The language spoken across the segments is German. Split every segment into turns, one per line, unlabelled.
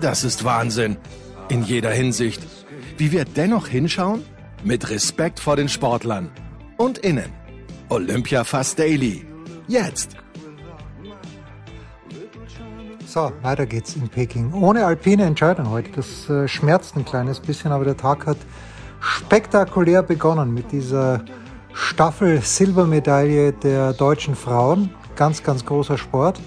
Das ist Wahnsinn. In jeder Hinsicht. Wie wir dennoch hinschauen? Mit Respekt vor den Sportlern. Und innen. Olympia Fast Daily. Jetzt.
So, weiter geht's in Peking. Ohne alpine Entscheidung heute. Das äh, schmerzt ein kleines bisschen, aber der Tag hat spektakulär begonnen mit dieser Staffel Silbermedaille der deutschen Frauen. Ganz, ganz großer Sport.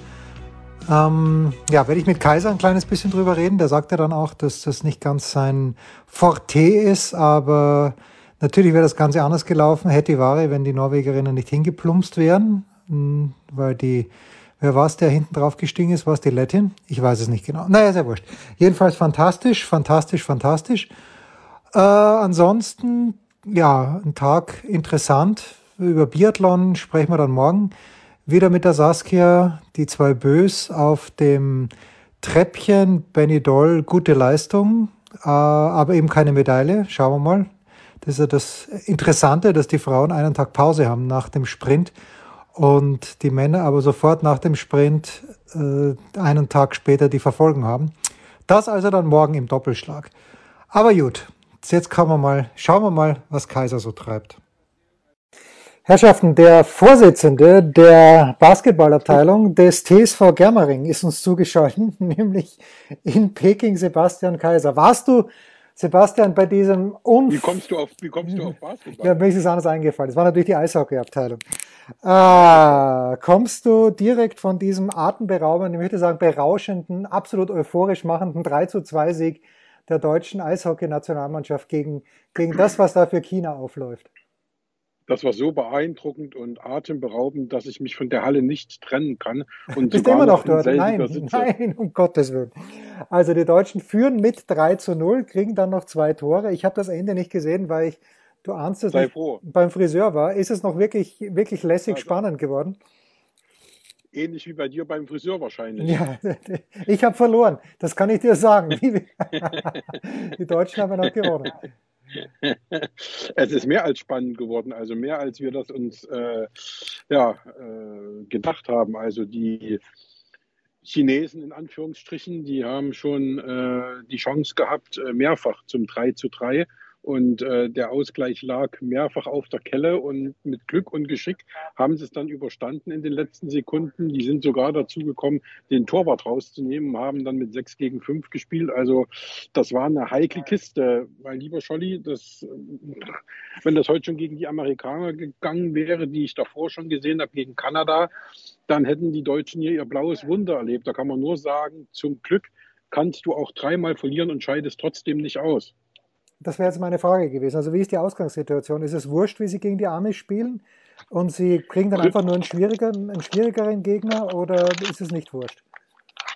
Ähm, ja, werde ich mit Kaiser ein kleines bisschen drüber reden. Der sagte dann auch, dass das nicht ganz sein Forte ist, aber natürlich wäre das Ganze anders gelaufen, hätte die Ware, wenn die Norwegerinnen nicht hingeplumpst wären, hm, weil die Wer war es, der hinten drauf gestiegen ist? War es die Lettin? Ich weiß es nicht genau. Naja, sehr wurscht. Jedenfalls fantastisch, fantastisch, fantastisch. Äh, ansonsten, ja, ein Tag interessant. Über Biathlon sprechen wir dann morgen. Wieder mit der Saskia, die zwei Bös auf dem Treppchen. Benny Doll, gute Leistung, äh, aber eben keine Medaille. Schauen wir mal. Das ist ja das Interessante, dass die Frauen einen Tag Pause haben nach dem Sprint und die Männer aber sofort nach dem Sprint äh, einen Tag später die Verfolgung haben. Das also dann morgen im Doppelschlag. Aber gut, jetzt kann man mal, schauen wir mal, was Kaiser so treibt. Herrschaften, der Vorsitzende der Basketballabteilung des TSV Germering ist uns zugeschaltet, nämlich in Peking Sebastian Kaiser. Warst du Sebastian, bei diesem
Unf Wie kommst du auf, wie kommst du auf Basketball?
Ja, mir ist es anders eingefallen. Das war natürlich die Eishockeyabteilung. Ah, kommst du direkt von diesem atemberaubenden, ich möchte sagen berauschenden, absolut euphorisch machenden 3 zu 2 Sieg der deutschen Eishockey-Nationalmannschaft gegen, gegen das, was da für China aufläuft?
Das war so beeindruckend und atemberaubend, dass ich mich von der Halle nicht trennen kann. Und
Bist immer noch dort? Nein, sitze. nein, um Gottes Willen. Also die Deutschen führen mit 3 zu 0, kriegen dann noch zwei Tore. Ich habe das Ende nicht gesehen, weil ich, du ahnst es nicht,
froh.
beim Friseur war. Ist es noch wirklich, wirklich lässig also, spannend geworden?
Ähnlich wie bei dir beim Friseur wahrscheinlich.
Ja, ich habe verloren. Das kann ich dir sagen. die Deutschen haben noch gewonnen.
es ist mehr als spannend geworden, also mehr als wir das uns äh, ja, äh, gedacht haben. Also die Chinesen in Anführungsstrichen, die haben schon äh, die Chance gehabt, äh, mehrfach zum 3 zu 3 und äh, der Ausgleich lag mehrfach auf der Kelle und mit Glück und Geschick haben sie es dann überstanden in den letzten Sekunden. Die sind sogar dazu gekommen, den Torwart rauszunehmen, haben dann mit 6 gegen 5 gespielt. Also das war eine heikle Kiste. Mein lieber Scholli, das, wenn das heute schon gegen die Amerikaner gegangen wäre, die ich davor schon gesehen habe, gegen Kanada, dann hätten die Deutschen hier ihr blaues Wunder erlebt. Da kann man nur sagen, zum Glück kannst du auch dreimal verlieren und scheidest trotzdem nicht aus.
Das wäre jetzt meine Frage gewesen. Also wie ist die Ausgangssituation? Ist es wurscht, wie sie gegen die Amis spielen und sie kriegen dann einfach nur einen schwierigeren, einen schwierigeren Gegner oder ist es nicht wurscht?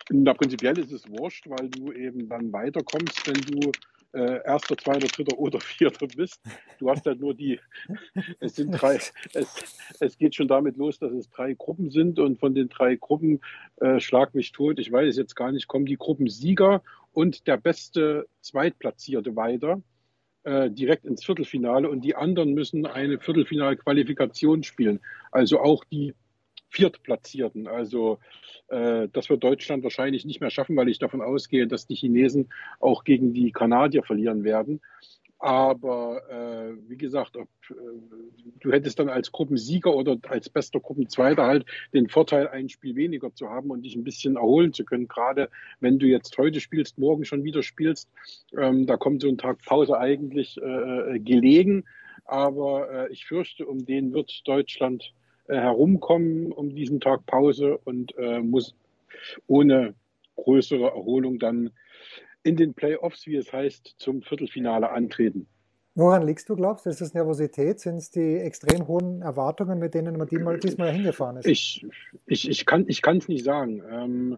Na, prinzipiell ist es wurscht, weil du eben dann weiterkommst, wenn du äh, erster, zweiter, dritter oder vierter bist. Du hast halt nur die, es sind drei, es, es geht schon damit los, dass es drei Gruppen sind und von den drei Gruppen, äh, schlag mich tot, ich weiß jetzt gar nicht, kommen die Gruppensieger und der beste Zweitplatzierte weiter äh, direkt ins Viertelfinale und die anderen müssen eine Viertelfinalqualifikation spielen. Also auch die Viertplatzierten. Also äh, das wird Deutschland wahrscheinlich nicht mehr schaffen, weil ich davon ausgehe, dass die Chinesen auch gegen die Kanadier verlieren werden. Aber äh, wie gesagt, ob, äh, du hättest dann als Gruppensieger oder als bester Gruppenzweiter halt den Vorteil, ein Spiel weniger zu haben und dich ein bisschen erholen zu können. Gerade wenn du jetzt heute spielst, morgen schon wieder spielst, ähm, da kommt so ein Tag Pause eigentlich äh, gelegen. Aber äh, ich fürchte, um den wird Deutschland äh, herumkommen, um diesen Tag Pause und äh, muss ohne größere Erholung dann in den Playoffs, wie es heißt, zum Viertelfinale antreten.
Woran liegst du, glaubst du? Ist es Nervosität? Sind es die extrem hohen Erwartungen, mit denen man diesmal, diesmal hingefahren ist?
Ich, ich, ich kann es nicht sagen. Ähm,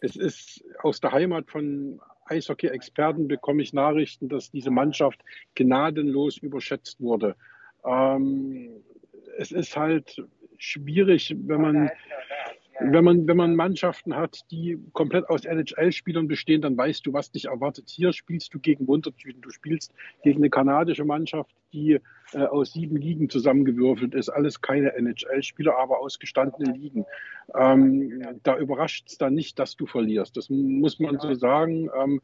es ist aus der Heimat von Eishockey-Experten bekomme ich Nachrichten, dass diese Mannschaft gnadenlos überschätzt wurde. Ähm, es ist halt schwierig, wenn man wenn man, wenn man Mannschaften hat, die komplett aus NHL-Spielern bestehen, dann weißt du, was dich erwartet. Hier spielst du gegen Wundertüten. Du spielst gegen eine kanadische Mannschaft, die äh, aus sieben Ligen zusammengewürfelt ist. Alles keine NHL-Spieler, aber aus gestandenen Ligen. Ähm, da überrascht es dann nicht, dass du verlierst. Das muss man so sagen. Ähm,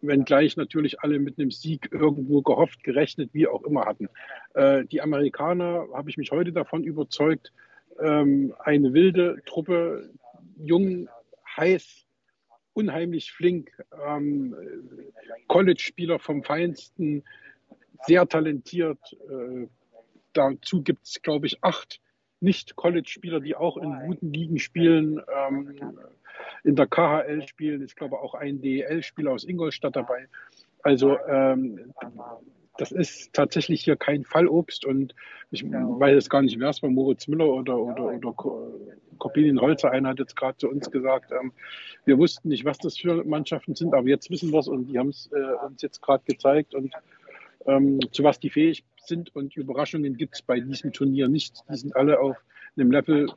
wenngleich natürlich alle mit einem Sieg irgendwo gehofft, gerechnet, wie auch immer hatten. Äh, die Amerikaner, habe ich mich heute davon überzeugt, ähm, eine wilde Truppe, jung, heiß, unheimlich flink, ähm, College-Spieler vom Feinsten, sehr talentiert. Äh, dazu gibt es, glaube ich, acht Nicht-College-Spieler, die auch in guten Ligen spielen, ähm, in der KHL spielen. Ich glaube auch ein DEL-Spieler aus Ingolstadt dabei. Also ähm, das ist tatsächlich hier kein Fallobst und ich weiß jetzt gar nicht, wer es war, Moritz Müller oder, oder, oder Kopinin Holzer, einer hat jetzt gerade zu uns gesagt, ähm, wir wussten nicht, was das für Mannschaften sind, aber jetzt wissen wir es und die haben es äh, uns jetzt gerade gezeigt und ähm, zu was die fähig sind und Überraschungen gibt es bei diesem Turnier nicht. Die sind alle auf einem Level,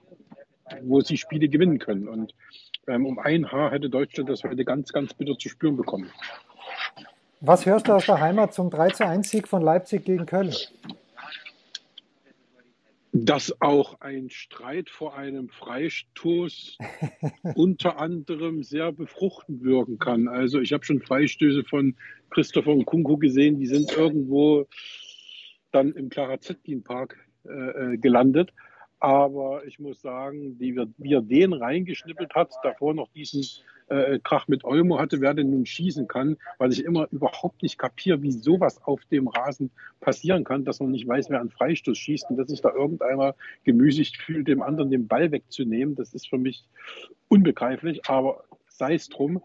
wo sie Spiele gewinnen können und ähm, um ein Haar hätte Deutschland das heute ganz, ganz bitter zu spüren bekommen.
Was hörst du aus der Heimat zum 3 zu 1 Sieg von Leipzig gegen Köln?
Dass auch ein Streit vor einem Freistoß unter anderem sehr befruchtend wirken kann. Also ich habe schon Freistöße von Christopher und Kunku gesehen, die sind irgendwo dann im Clara Zetkin Park äh, äh, gelandet. Aber ich muss sagen, wie, wir, wie er den reingeschnippelt hat, davor noch diesen äh, Krach mit Olmo hatte, wer denn nun schießen kann, weil ich immer überhaupt nicht kapiere, wie sowas auf dem Rasen passieren kann, dass man nicht weiß, wer einen Freistoß schießt und dass sich da irgendeiner gemüßigt fühlt, dem anderen den Ball wegzunehmen. Das ist für mich unbegreiflich, aber sei es drum.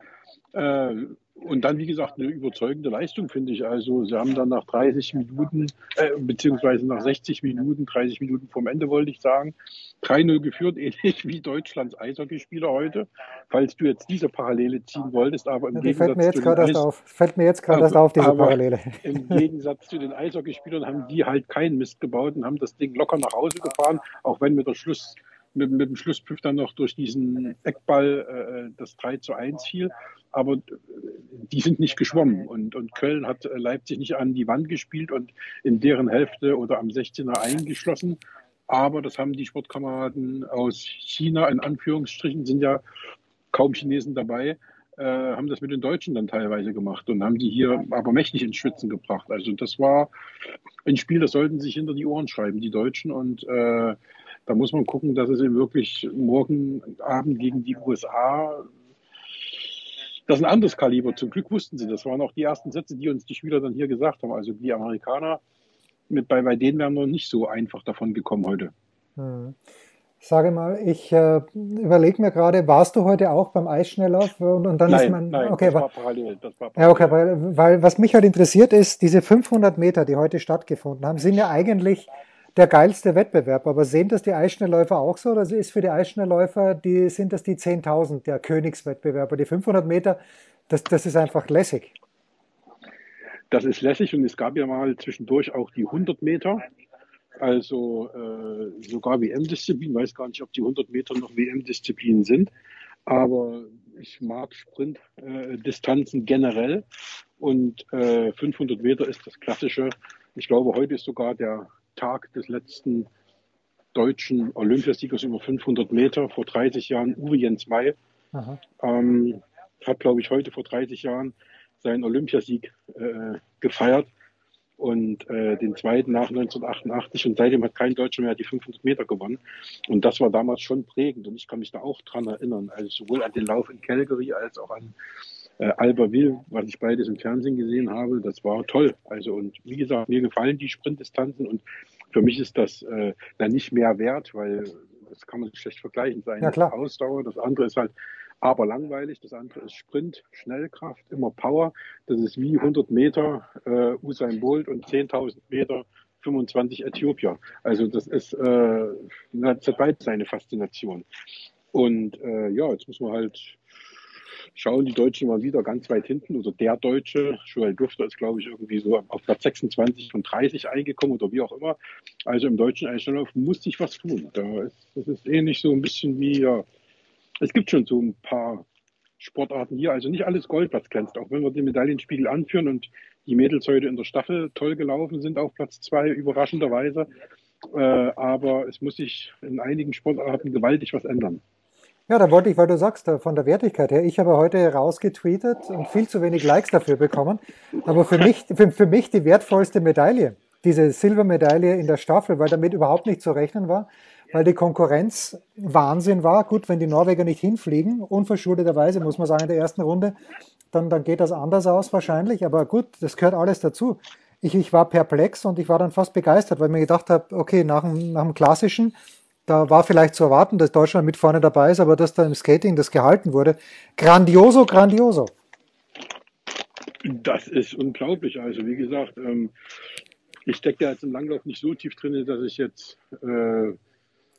Äh, und dann, wie gesagt, eine überzeugende Leistung, finde ich. Also, sie haben dann nach 30 Minuten, äh, beziehungsweise nach 60 Minuten, 30 Minuten vom Ende, wollte ich sagen, 3-0 geführt, ähnlich wie Deutschlands Eishockeyspieler heute. Falls du jetzt diese Parallele ziehen wolltest, aber im ja, Gegensatz
fällt mir jetzt gerade erst auf. Fällt mir jetzt gerade erst auf, diese Parallele.
Im Gegensatz zu den Eishockeyspielern haben die halt keinen Mist gebaut und haben das Ding locker nach Hause gefahren, auch wenn mit der Schluss mit, mit dem Schlusspfiff dann noch durch diesen Eckball äh, das 3 zu 1 fiel. Aber äh, die sind nicht geschwommen und, und Köln hat äh, Leipzig nicht an die Wand gespielt und in deren Hälfte oder am 16er eingeschlossen. Aber das haben die Sportkameraden aus China, in Anführungsstrichen, sind ja kaum Chinesen dabei, äh, haben das mit den Deutschen dann teilweise gemacht und haben die hier aber mächtig ins Schwitzen gebracht. Also das war ein Spiel, das sollten sich hinter die Ohren schreiben, die Deutschen. Und äh, da muss man gucken, dass es wirklich morgen Abend gegen die USA das ist ein anderes Kaliber. Zum Glück wussten sie. Das waren auch die ersten Sätze, die uns die Spieler dann hier gesagt haben. Also die Amerikaner, mit, bei, bei denen wären wir nicht so einfach davon gekommen heute.
Hm. Sage mal, ich äh, überlege mir gerade, warst du heute auch beim Eisschnelllauf? Und, und dann
nein,
ist man,
nein,
okay,
das
war,
war parallel. Das war
parallel. Ja, okay, weil, weil was mich halt interessiert ist, diese 500 Meter, die heute stattgefunden haben, sind ja eigentlich der geilste Wettbewerb. Aber sehen das die Eisschnellläufer auch so? Oder ist für die Eisschnellläufer, die, sind das die 10.000 der Königswettbewerber? Die 500 Meter, das, das ist einfach lässig.
Das ist lässig und es gab ja mal zwischendurch auch die 100 Meter. Also äh, sogar WM-Disziplin. Weiß gar nicht, ob die 100 Meter noch WM-Disziplinen sind. Aber ich mag Sprintdistanzen äh, generell. Und äh, 500 Meter ist das Klassische. Ich glaube, heute ist sogar der Tag des letzten deutschen Olympiasiegers über 500 Meter vor 30 Jahren, Uwe Jens May. Ähm, hat, glaube ich, heute vor 30 Jahren seinen Olympiasieg äh, gefeiert. und äh, den zweiten nach 1988 und seitdem hat kein Deutscher mehr die 500 Meter gewonnen. Und das war damals schon prägend und ich kann mich da auch dran erinnern, also sowohl an den Lauf in Calgary als auch an äh, Albertville, was ich beides im Fernsehen gesehen habe, das war toll. Also und wie gesagt, mir gefallen die Sprintdistanzen und für mich ist das äh, dann nicht mehr wert, weil das kann man schlecht vergleichen. sein.
Ja, klar.
Ausdauer, das andere ist halt aber langweilig. Das andere ist Sprint, Schnellkraft, immer Power. Das ist wie 100 Meter äh, Usain Bolt und 10.000 Meter 25 Äthiopier. Also das ist, äh, das hat beides seine Faszination. Und äh, ja, jetzt muss man halt schauen, die Deutschen waren wieder ganz weit hinten oder der Deutsche, Joel Dufter ist glaube ich irgendwie so auf Platz 26 von 30 eingekommen oder wie auch immer. Also im deutschen Einstelllauf muss sich was tun. Das ist ähnlich so ein bisschen wie, ja, es gibt schon so ein paar Sportarten hier, also nicht alles Gold, was glänzt, auch wenn wir den Medaillenspiegel anführen und die Mädels heute in der Staffel toll gelaufen sind auf Platz zwei, überraschenderweise. Äh, aber es muss sich in einigen Sportarten gewaltig was ändern.
Ja, da wollte ich, weil du sagst, von der Wertigkeit her, ich habe heute rausgetweetet und viel zu wenig Likes dafür bekommen. Aber für mich, für, für mich die wertvollste Medaille, diese Silbermedaille in der Staffel, weil damit überhaupt nicht zu rechnen war, weil die Konkurrenz Wahnsinn war. Gut, wenn die Norweger nicht hinfliegen, unverschuldeterweise, muss man sagen, in der ersten Runde, dann, dann geht das anders aus wahrscheinlich. Aber gut, das gehört alles dazu. Ich, ich war perplex und ich war dann fast begeistert, weil ich mir gedacht habe, okay, nach dem, nach dem Klassischen, da war vielleicht zu erwarten, dass Deutschland mit vorne dabei ist, aber dass da im Skating das gehalten wurde. Grandioso, grandioso.
Das ist unglaublich. Also wie gesagt, ähm, ich stecke ja jetzt im Langlauf nicht so tief drin, dass ich jetzt äh,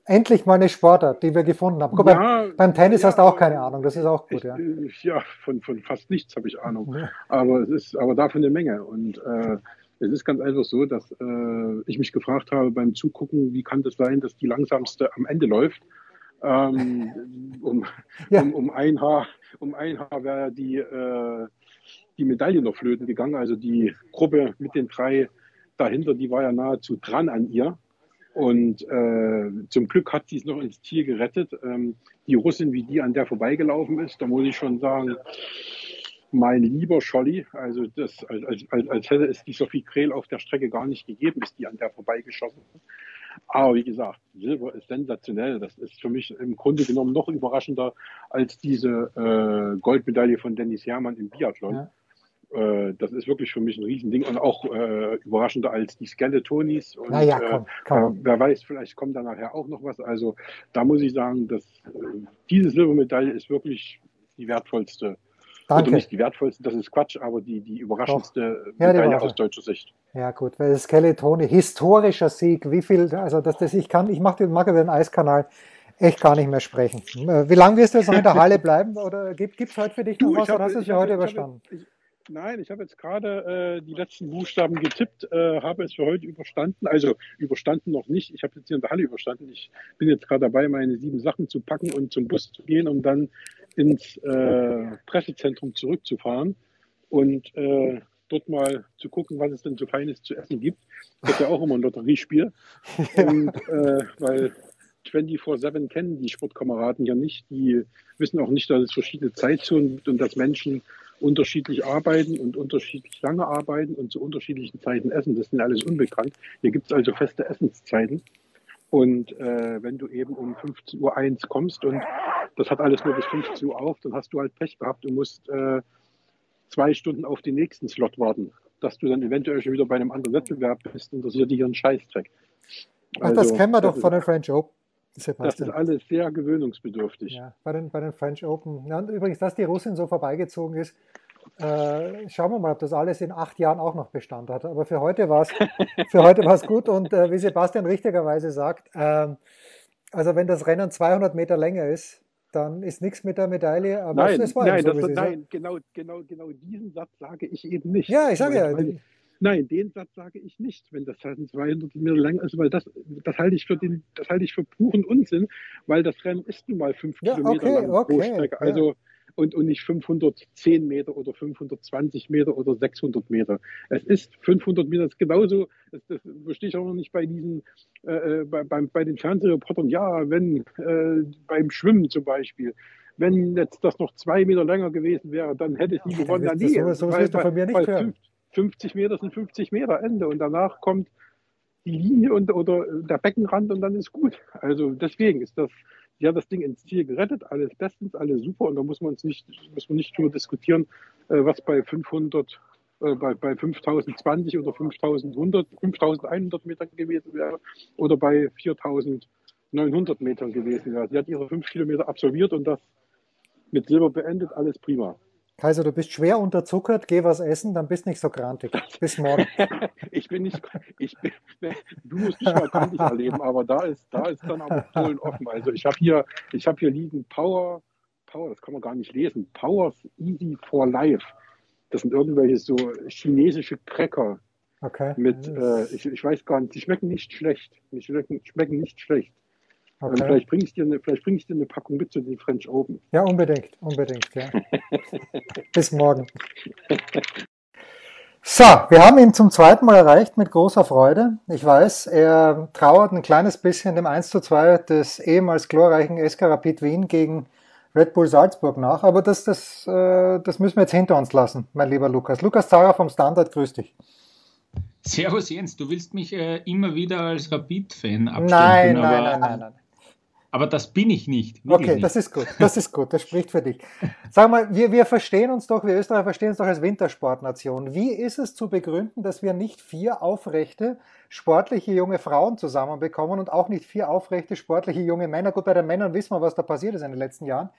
Endlich mal eine Sportart, die wir gefunden haben. Guck, ja, beim, beim, Tennis ja, hast du auch keine Ahnung, das ist auch gut,
ich, ja. Ja, von, von fast nichts habe ich Ahnung. Aber es ist aber davon eine Menge. Und äh, es ist ganz einfach so, dass äh, ich mich gefragt habe beim Zugucken, wie kann das sein, dass die langsamste am Ende läuft. Ähm, um, ja. um, um, ein Haar, um ein Haar wäre die, äh, die Medaille noch flöten gegangen. Also die Gruppe mit den drei dahinter, die war ja nahezu dran an ihr. Und äh, zum Glück hat sie es noch ins Ziel gerettet. Ähm, die Russin, wie die an der vorbeigelaufen ist, da muss ich schon sagen, mein lieber Scholli, also das, als, als, als hätte es die Sophie Krehl auf der Strecke gar nicht gegeben, ist die an der vorbeigeschossen. Aber wie gesagt, Silber ist sensationell. Das ist für mich im Grunde genommen noch überraschender als diese äh, Goldmedaille von Dennis Herrmann im Biathlon. Ja. Äh, das ist wirklich für mich ein Riesending und auch äh, überraschender als die Skeletonis. Und
naja, komm, komm.
Äh, wer weiß, vielleicht kommt da nachher auch noch was. Also da muss ich sagen, dass äh, diese Silbermedaille ist wirklich die wertvollste
Danke.
Nicht die wertvollste, das ist Quatsch, aber die, die überraschendste ja, Medaille aus deutscher Sicht.
Ja, gut, weil Skeletone, historischer Sieg, wie viel, also dass das ich kann, ich mache den, mag über den Eiskanal echt gar nicht mehr sprechen. Äh, wie lange wirst du jetzt noch in der Halle bleiben? Oder gibt es heute für dich noch du, was? Hab, oder hast du es für heute überstanden?
Ich, Nein, ich habe jetzt gerade äh, die letzten Buchstaben getippt, äh, habe es für heute überstanden. Also überstanden noch nicht. Ich habe jetzt hier in der Halle überstanden. Ich bin jetzt gerade dabei, meine sieben Sachen zu packen und zum Bus zu gehen, um dann ins äh, Pressezentrum zurückzufahren und äh, dort mal zu gucken, was es denn so Feines zu essen gibt. Das ist ja auch immer ein Lotteriespiel. Und äh, weil 24-7 kennen die Sportkameraden ja nicht. Die wissen auch nicht, dass es verschiedene Zeitzonen gibt und dass Menschen unterschiedlich arbeiten und unterschiedlich lange arbeiten und zu unterschiedlichen Zeiten essen. Das ist alles unbekannt. Hier gibt es also feste Essenszeiten. Und äh, wenn du eben um 15.01 Uhr kommst und das hat alles nur bis 15 Uhr auf, dann hast du halt Pech gehabt und musst äh, zwei Stunden auf den nächsten Slot warten. Dass du dann eventuell schon wieder bei einem anderen Wettbewerb bist, interessiert dich ein Scheißdreck.
Ach, das also, kennen wir doch von den French Open.
Das ist alles sehr gewöhnungsbedürftig.
Ja, bei den, bei den French Open. Ja, und übrigens, dass die Russin so vorbeigezogen ist, äh, schauen wir mal, ob das alles in acht Jahren auch noch Bestand hat. Aber für heute war es für heute war es gut. Und äh, wie Sebastian richtigerweise sagt, äh, also wenn das Rennen 200 Meter länger ist, dann ist nichts mit der Medaille.
Aber nein, es war nein, so, das, nein genau, genau, genau diesen Satz sage ich eben nicht.
Ja, ich sage ja.
Nein, den Satz sage ich nicht, wenn das halt 200 Meter lang ist, weil das, das halte ich für den, das halte ich für puren Unsinn, weil das Rennen ist nun mal fünf ja, Kilometer okay, lang okay, pro Strecke. Also, ja. Und, und nicht 510 Meter oder 520 Meter oder 600 Meter. Es ist 500 Meter, das ist genauso, das, das verstehe ich auch noch nicht bei diesen, äh, äh bei, bei, bei den Fernsehreportern, ja, wenn äh, beim Schwimmen zum Beispiel, wenn jetzt das noch zwei Meter länger gewesen wäre, dann hätte sie gewonnen.
Das, das, so, so wirst du von mir nicht hören.
50 Meter sind 50 Meter Ende und danach kommt die Linie und, oder der Beckenrand und dann ist gut. Also deswegen ist das, die hat das Ding ins Ziel gerettet, alles bestens, alles super und da muss man uns nicht, muss man nicht drüber diskutieren, äh, was bei 500, äh, bei, bei 5020 oder 5100, 5100 Metern gewesen wäre oder bei 4900 Metern gewesen wäre. Sie hat ihre fünf Kilometer absolviert und das mit Silber beendet, alles prima.
Kaiser, du bist schwer unterzuckert, geh was essen, dann bist nicht so grantig. Bis morgen.
ich bin nicht, ich bin, du musst mich mal kantig erleben, aber da ist, da ist dann auch Polen offen. Also ich habe hier, ich habe hier liegen Power, Power, das kann man gar nicht lesen, Powers Easy for Life. Das sind irgendwelche so chinesische Cracker.
Okay.
Mit, äh, ich, ich weiß gar nicht, die schmecken nicht schlecht. Die schmecken, schmecken nicht schlecht.
Okay.
Ähm, vielleicht bringe ich, dir eine- vielleicht bring ich dir eine Packung mit zu den French Open.
Ja, unbedingt, unbedingt, ja. Bis morgen. So, wir haben ihn zum zweiten Mal erreicht mit großer Freude. Ich weiß, er trauert ein kleines bisschen dem 1 zu 2 des ehemals glorreichen SK Rapid Wien gegen Red Bull Salzburg nach, aber das, das, äh, das müssen wir jetzt hinter uns lassen, mein lieber Lukas. Lukas Zara vom Standard, grüß dich.
Servus Jens, du willst mich äh, immer wieder als Rapid-Fan abstempeln,
Nein,
aber,
nein, nein, nein, nein.
Aber das bin ich nicht.
Okay,
nicht.
das ist gut, das ist gut, das spricht für dich. Sag mal, wir, wir verstehen uns doch, wir Österreicher verstehen uns doch als Wintersportnation. Wie ist es zu begründen, dass wir nicht vier aufrechte, sportliche junge Frauen zusammenbekommen und auch nicht vier aufrechte, sportliche junge Männer? Gut, bei den Männern wissen wir, was da passiert ist in den letzten Jahren.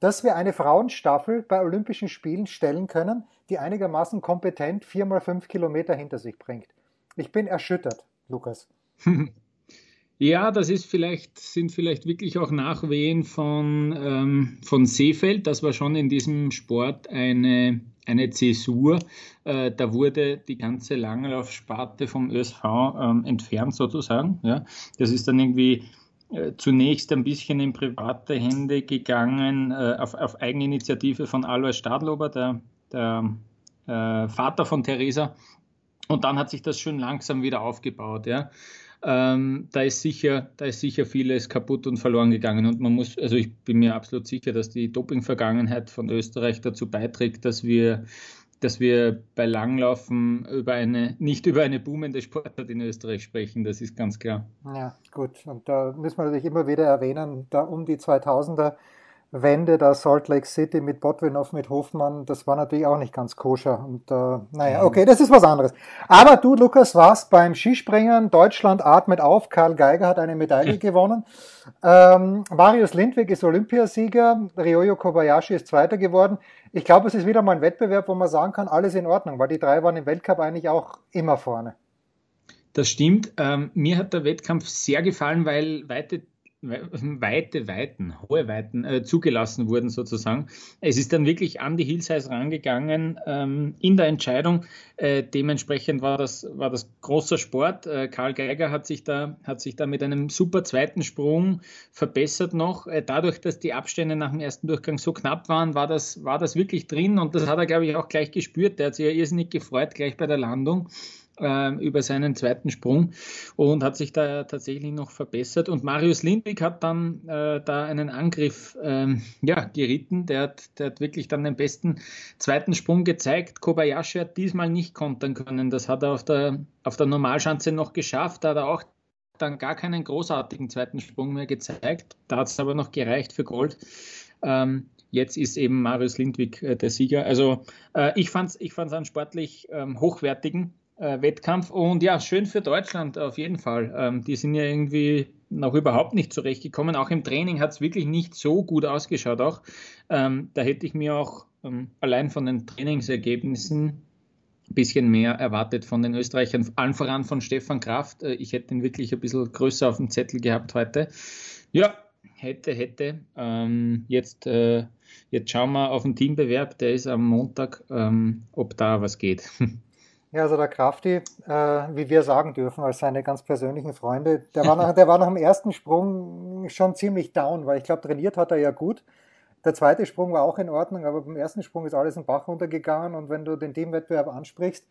Dass wir eine Frauenstaffel bei Olympischen Spielen stellen können, die einigermaßen kompetent vier mal fünf Kilometer hinter sich bringt. Ich bin erschüttert, Lukas.
Ja, das ist vielleicht, sind vielleicht wirklich auch Nachwehen von, ähm, von Seefeld. Das war schon in diesem Sport eine, eine Zäsur. Äh, da wurde die ganze Langlaufsparte vom ÖSV ähm, entfernt sozusagen. Ja. Das ist dann irgendwie äh, zunächst ein bisschen in private Hände gegangen, äh, auf, auf Eigeninitiative von Alois Stadlober, der, der äh, Vater von Theresa. Und dann hat sich das schön langsam wieder aufgebaut. Ja. Ähm, da ist sicher, da ist sicher vieles kaputt und verloren gegangen. Und man muss, also ich bin mir absolut sicher, dass die Doping-Vergangenheit von Österreich dazu beiträgt, dass wir, dass wir bei Langlaufen über eine, nicht über eine boomende Sportart in Österreich sprechen. Das ist ganz klar.
Ja, gut. Und da müssen wir natürlich immer wieder erwähnen, da um die 2000er Wende, da Salt Lake City mit Botwinow, mit Hofmann, das war natürlich auch nicht ganz koscher. Und äh, naja, okay, das ist was anderes. Aber du, Lukas, warst beim Skispringen. Deutschland atmet auf. Karl Geiger hat eine Medaille gewonnen. Ähm, Marius Lindwig ist Olympiasieger. Ryoyo Kobayashi ist Zweiter geworden. Ich glaube, es ist wieder mal ein Wettbewerb, wo man sagen kann, alles in Ordnung, weil die drei waren im Weltcup eigentlich auch immer vorne.
Das stimmt. Ähm, mir hat der Wettkampf sehr gefallen, weil weite weite Weiten, hohe Weiten äh, zugelassen wurden sozusagen. Es ist dann wirklich an die Hillsize rangegangen ähm, in der Entscheidung. Äh, dementsprechend war das, war das großer Sport. Äh, Karl Geiger hat sich, da, hat sich da mit einem super zweiten Sprung verbessert noch. Äh, dadurch, dass die Abstände nach dem ersten Durchgang so knapp waren, war das, war das wirklich drin und das hat er, glaube ich, auch gleich gespürt. Der hat sich ja irrsinnig gefreut, gleich bei der Landung äh, über seinen zweiten Sprung und hat sich da tatsächlich noch verbessert. Und Marius Lindwig hat dann äh, da einen Angriff ähm, ja, geritten. Der hat, der hat wirklich dann den besten zweiten Sprung gezeigt. Kobayashi hat diesmal nicht kontern können. Das hat er auf der, auf der Normalschanze noch geschafft. Da hat er auch dann gar keinen großartigen zweiten Sprung mehr gezeigt. Da hat es aber noch gereicht für Gold. Ähm, Jetzt ist eben Marius Lindwig äh, der Sieger. Also äh, ich fand es ich fand's einen sportlich ähm, hochwertigen äh, Wettkampf. Und ja, schön für Deutschland auf jeden Fall. Ähm, die sind ja irgendwie noch überhaupt nicht zurechtgekommen. Auch im Training hat es wirklich nicht so gut ausgeschaut. Auch ähm, da hätte ich mir auch ähm, allein von den Trainingsergebnissen ein bisschen mehr erwartet von den Österreichern, allen voran von Stefan Kraft. Äh, ich hätte ihn wirklich ein bisschen größer auf dem Zettel gehabt heute. Ja, hätte, hätte. Ähm, jetzt, äh, jetzt schauen wir auf den Teambewerb, der ist am Montag, ähm, ob da was geht.
Ja, also der Krafti, äh, wie wir sagen dürfen, als seine ganz persönlichen Freunde, der war, nach, der war nach dem ersten Sprung schon ziemlich down, weil ich glaube, trainiert hat er ja gut. Der zweite Sprung war auch in Ordnung, aber beim ersten Sprung ist alles im Bach runtergegangen und wenn du den Teamwettbewerb ansprichst,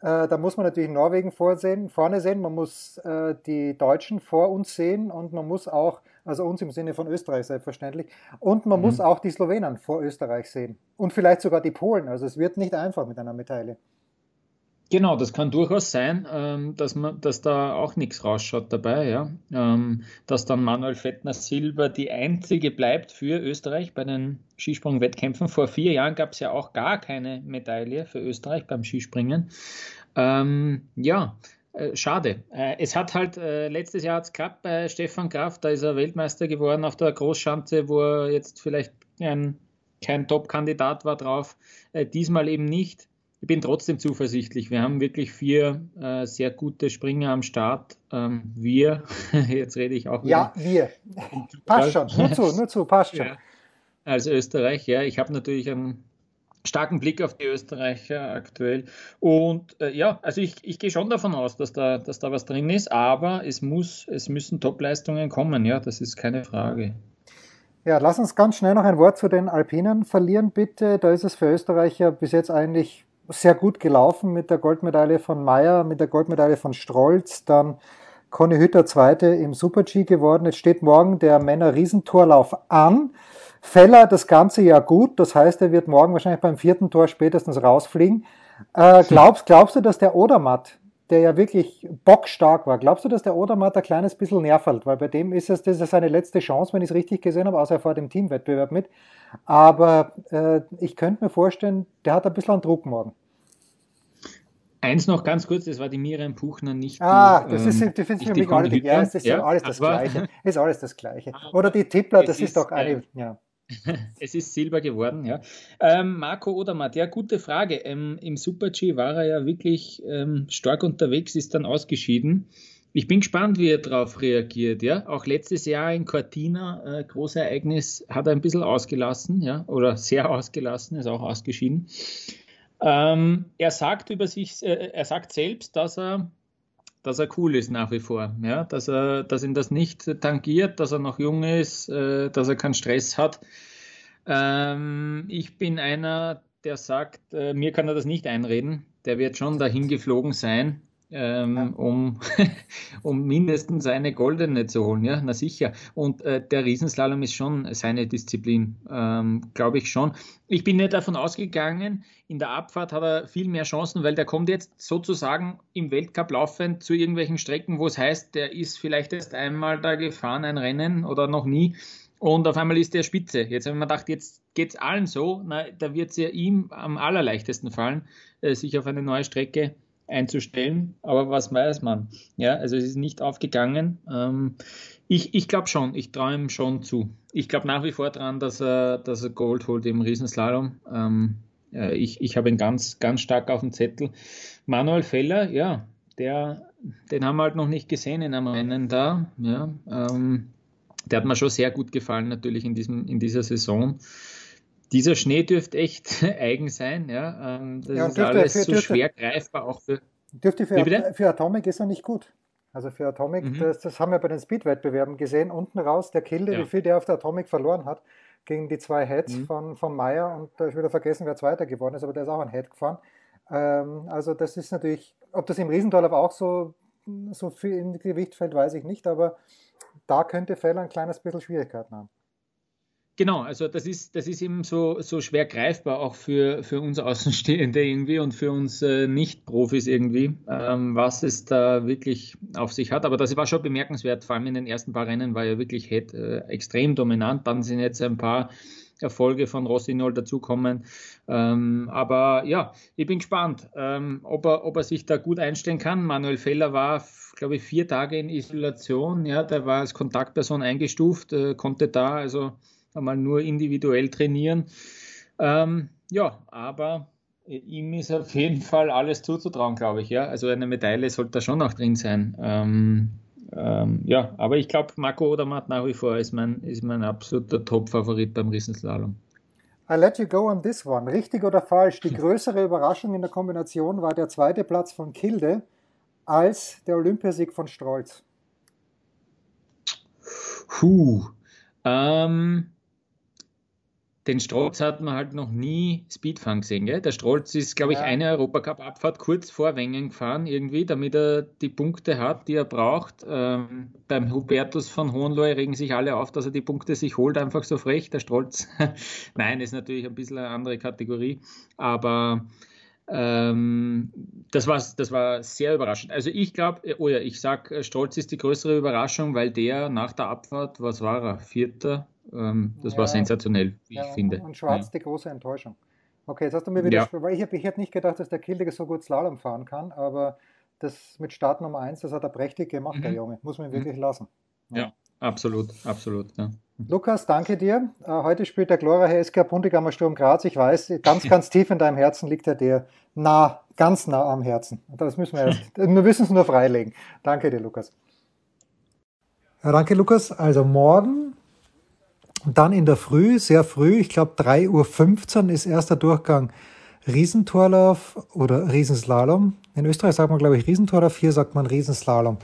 äh, da muss man natürlich Norwegen vorsehen, vorne sehen, man muss äh, die Deutschen vor uns sehen und man muss auch, also uns im Sinne von Österreich selbstverständlich, und man mhm. muss auch die Slowenen vor Österreich sehen und vielleicht sogar die Polen. Also es wird nicht einfach mit einer Medaille.
Genau, das kann durchaus sein, ähm, dass, man, dass da auch nichts rausschaut dabei, ja. Ähm, dass dann Manuel Fettner Silber die einzige bleibt für Österreich bei den Skisprungwettkämpfen. Vor vier Jahren gab es ja auch gar keine Medaille für Österreich beim Skispringen. Ähm, ja, äh, schade. Äh, es hat halt äh, letztes Jahr hat's geklappt bei Stefan Kraft, da ist er Weltmeister geworden auf der Großschanze, wo er jetzt vielleicht ein, kein Top-Kandidat war drauf. Äh, diesmal eben nicht ich bin trotzdem zuversichtlich. Wir haben wirklich vier äh, sehr gute Springer am Start. Ähm, wir, jetzt rede ich auch.
Ja, wir. passt schon, nur zu, nur zu, passt schon. Ja.
Als Österreich, ja. Ich habe natürlich einen starken Blick auf die Österreicher aktuell. Und äh, ja, also ich, ich gehe schon davon aus, dass da, dass da was drin ist, aber es, muss, es müssen Topleistungen kommen, ja, das ist keine Frage.
Ja, lass uns ganz schnell noch ein Wort zu den Alpinen verlieren, bitte. Da ist es für Österreicher bis jetzt eigentlich sehr gut gelaufen mit der Goldmedaille von Meyer, mit der Goldmedaille von Strolz, dann Conny Hütter Zweite im Super-G geworden. Jetzt steht morgen der Männer-Riesentorlauf an. Feller das ganze Jahr gut, das heißt, er wird morgen wahrscheinlich beim vierten Tor spätestens rausfliegen. Äh, glaubst, glaubst du, dass der Odermatt, der ja wirklich bockstark war, glaubst du, dass der Odermatt ein kleines bisschen nervt? Weil bei dem ist es, das ist seine letzte Chance, wenn ich es richtig gesehen habe, außer er fährt im Teamwettbewerb mit. Aber äh, ich könnte mir vorstellen, der hat ein bisschen Druck morgen.
Eins noch ganz kurz, das war die Miriam Puchner, nicht
ah, die. Ah, das ist, ähm, die findest für mich alle, ja, es ist ja, alles das aber, Gleiche. Ist alles das Gleiche. Oder die Tippler, das ist, ist, doch eine, ja.
Es ist Silber geworden, ja. Ähm, Marco Odermatt, ja, gute Frage. Ähm, Im Super-G war er ja wirklich ähm, stark unterwegs, ist dann ausgeschieden. Ich bin gespannt, wie er darauf reagiert, ja. Auch letztes Jahr in Cortina, äh, Großereignis, hat er ein bisschen ausgelassen, ja, oder sehr ausgelassen, ist auch ausgeschieden. Ähm, er sagt über sich, äh, er sagt selbst, dass er, dass er cool ist nach wie vor, ja, dass er, dass ihn das nicht tangiert, dass er noch jung ist, äh, dass er keinen Stress hat. Ähm, ich bin einer, der sagt, äh, mir kann er das nicht einreden. Der wird schon dahin geflogen sein ähm, um, um mindestens eine goldene zu holen. Ja, na sicher. Und äh, der Riesenslalom ist schon seine Disziplin, ähm, glaube ich schon. Ich bin nicht davon ausgegangen, in der Abfahrt hat er viel mehr Chancen, weil der kommt jetzt sozusagen im Weltcup laufend zu irgendwelchen Strecken, wo es heißt, der ist vielleicht erst einmal da gefahren, ein Rennen oder noch nie. Und auf einmal ist der Spitze. Jetzt haben wir gedacht, jetzt geht es allen so, na, da wird es ja ihm am allerleichtesten fallen, äh, sich auf eine neue Strecke einzustellen. Aber was weiß man? Ja, also es ist nicht aufgegangen. Ähm, ich ich glaube schon, ich traue ihm schon zu. Ich glaube nach wie vor daran, dass er, dass er Gold holt im Riesenslalom. Ähm, äh, ich ich habe ihn ganz, ganz stark auf dem Zettel. Manuel Feller, ja, der, den haben wir halt noch nicht gesehen in einem Rennen da. Ja, ähm, der hat mir schon sehr gut gefallen, natürlich in, diesem, in dieser Saison dieser Schnee dürfte echt eigen sein. Ja, ähm, das ja, ist alles für, so dürfte, schwer greifbar auch für.
Dürfte für, für Atomic ist er nicht gut. Also für Atomic, mhm. das, das, haben wir bei den Speed-Wettbewerben gesehen, unten raus, der Kilde, ja. wie viel der auf der Atomic verloren hat, gegen die zwei Heads mhm. von, von Meyer und da ich wieder vergessen, wer Zweiter geworden ist, aber der ist auch ein Head gefahren. Ähm, also das ist natürlich, ob das im Riesentorlauf auch so, so viel in Gewicht fällt, weiß ich nicht, aber da könnte Feller ein kleines bisschen Schwierigkeiten haben.
Genau, also das ist, das ist eben so, so schwer greifbar auch für, für uns Außenstehende irgendwie und für uns äh, Nicht-Profis irgendwie, ähm, was es da wirklich auf sich hat. Aber das war schon bemerkenswert, vor allem in den ersten paar Rennen war er wirklich Head, äh, extrem dominant. Dann sind jetzt ein paar Erfolge von Rossinol dazukommen. Ähm, aber ja, ich bin gespannt, ähm, ob, er, ob er sich da gut einstellen kann. Manuel Feller war, glaube ich, vier Tage in Isolation. Ja, der war als Kontaktperson eingestuft, äh, konnte da also einmal nur individuell trainieren. Ähm, ja, aber ihm ist auf jeden Fall alles zuzutrauen, glaube ich. Ja, also eine Medaille sollte da schon noch drin sein. Ähm, ähm, ja, aber ich glaube, Marco Odermatt nach wie vor ist mein, ist mein absoluter Top-Favorit beim Riesenslalom.
I let you go on this one. Richtig oder falsch? Die größere Überraschung in der Kombination war der zweite Platz von Kilde als der Olympiasieg von Strolz.
Puh. Ähm, den Strolz hat man halt noch nie Speedfang gesehen. Gell? Der Strolz ist, glaube ich, ja. eine Europacup-Abfahrt kurz vor Wengen gefahren, irgendwie, damit er die Punkte hat, die er braucht. Ähm, beim Hubertus von Hohenlohe regen sich alle auf, dass er die Punkte sich holt, einfach so frech. Der Strolz, nein, ist natürlich ein bisschen eine andere Kategorie, aber Ähm, das, war, das war sehr überraschend. Also ich glaube, oh ja, ich sag, Stolz ist die größere Überraschung, weil der nach der Abfahrt, was war er, Vierter? Ähm, das ja, war sensationell, wie ja, ich finde.
Und Schwarz ja. die große Enttäuschung. Okay, jetzt hast du mir wieder, weil ich, ich hätte nicht gedacht, dass der Kildige so gut Slalom fahren kann, aber das mit Start Nummer 1, das hat er prächtig gemacht, mhm. der Junge. Muss man ihn wirklich mhm. lassen.
Ja, absolut, absolut. Ja.
Lukas, danke dir. Äh, heute spielt der glorreiche SK Puntigammer Sturm Graz. Ich weiß, ganz, ganz tief in deinem Herzen liegt er dir nah, ganz nah am Herzen. Das müssen wir jetzt, wir müssen es nur freilegen. Danke dir, Lukas. Ja, danke, Lukas. Also morgen und dann in der Früh, sehr früh, ich glaube 3.15 Uhr ist erster Durchgang Riesentorlauf oder Riesenslalom. In Österreich sagt man, glaube ich, Riesentorlauf, hier sagt man Riesenslalom.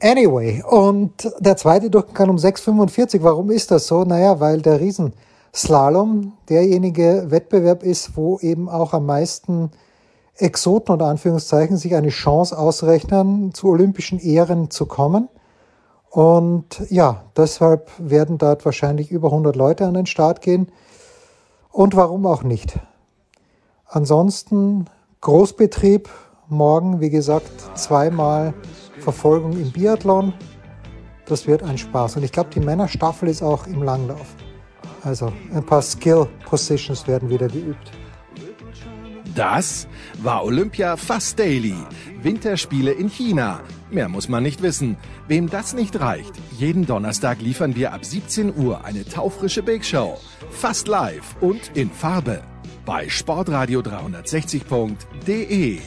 Anyway, und der zweite Durchgang um 6,45. Warum ist das so? Naja, weil der Riesenslalom derjenige Wettbewerb ist, wo eben auch am meisten Exoten und Anführungszeichen sich eine Chance ausrechnen, zu olympischen Ehren zu kommen. Und ja, deshalb werden dort wahrscheinlich über 100 Leute an den Start gehen. Und warum auch nicht? Ansonsten Großbetrieb, morgen, wie gesagt, zweimal Verfolgung im Biathlon. Das wird ein Spaß. Und ich glaube, die Männerstaffel ist auch im Langlauf. Also ein paar Skill Positions werden wieder geübt.
Das war Olympia Fast Daily. Winterspiele in China. Mehr muss man nicht wissen. Wem das nicht reicht, jeden Donnerstag liefern wir ab 17 Uhr eine taufrische Big Show. Fast live und in Farbe. Bei sportradio360.de.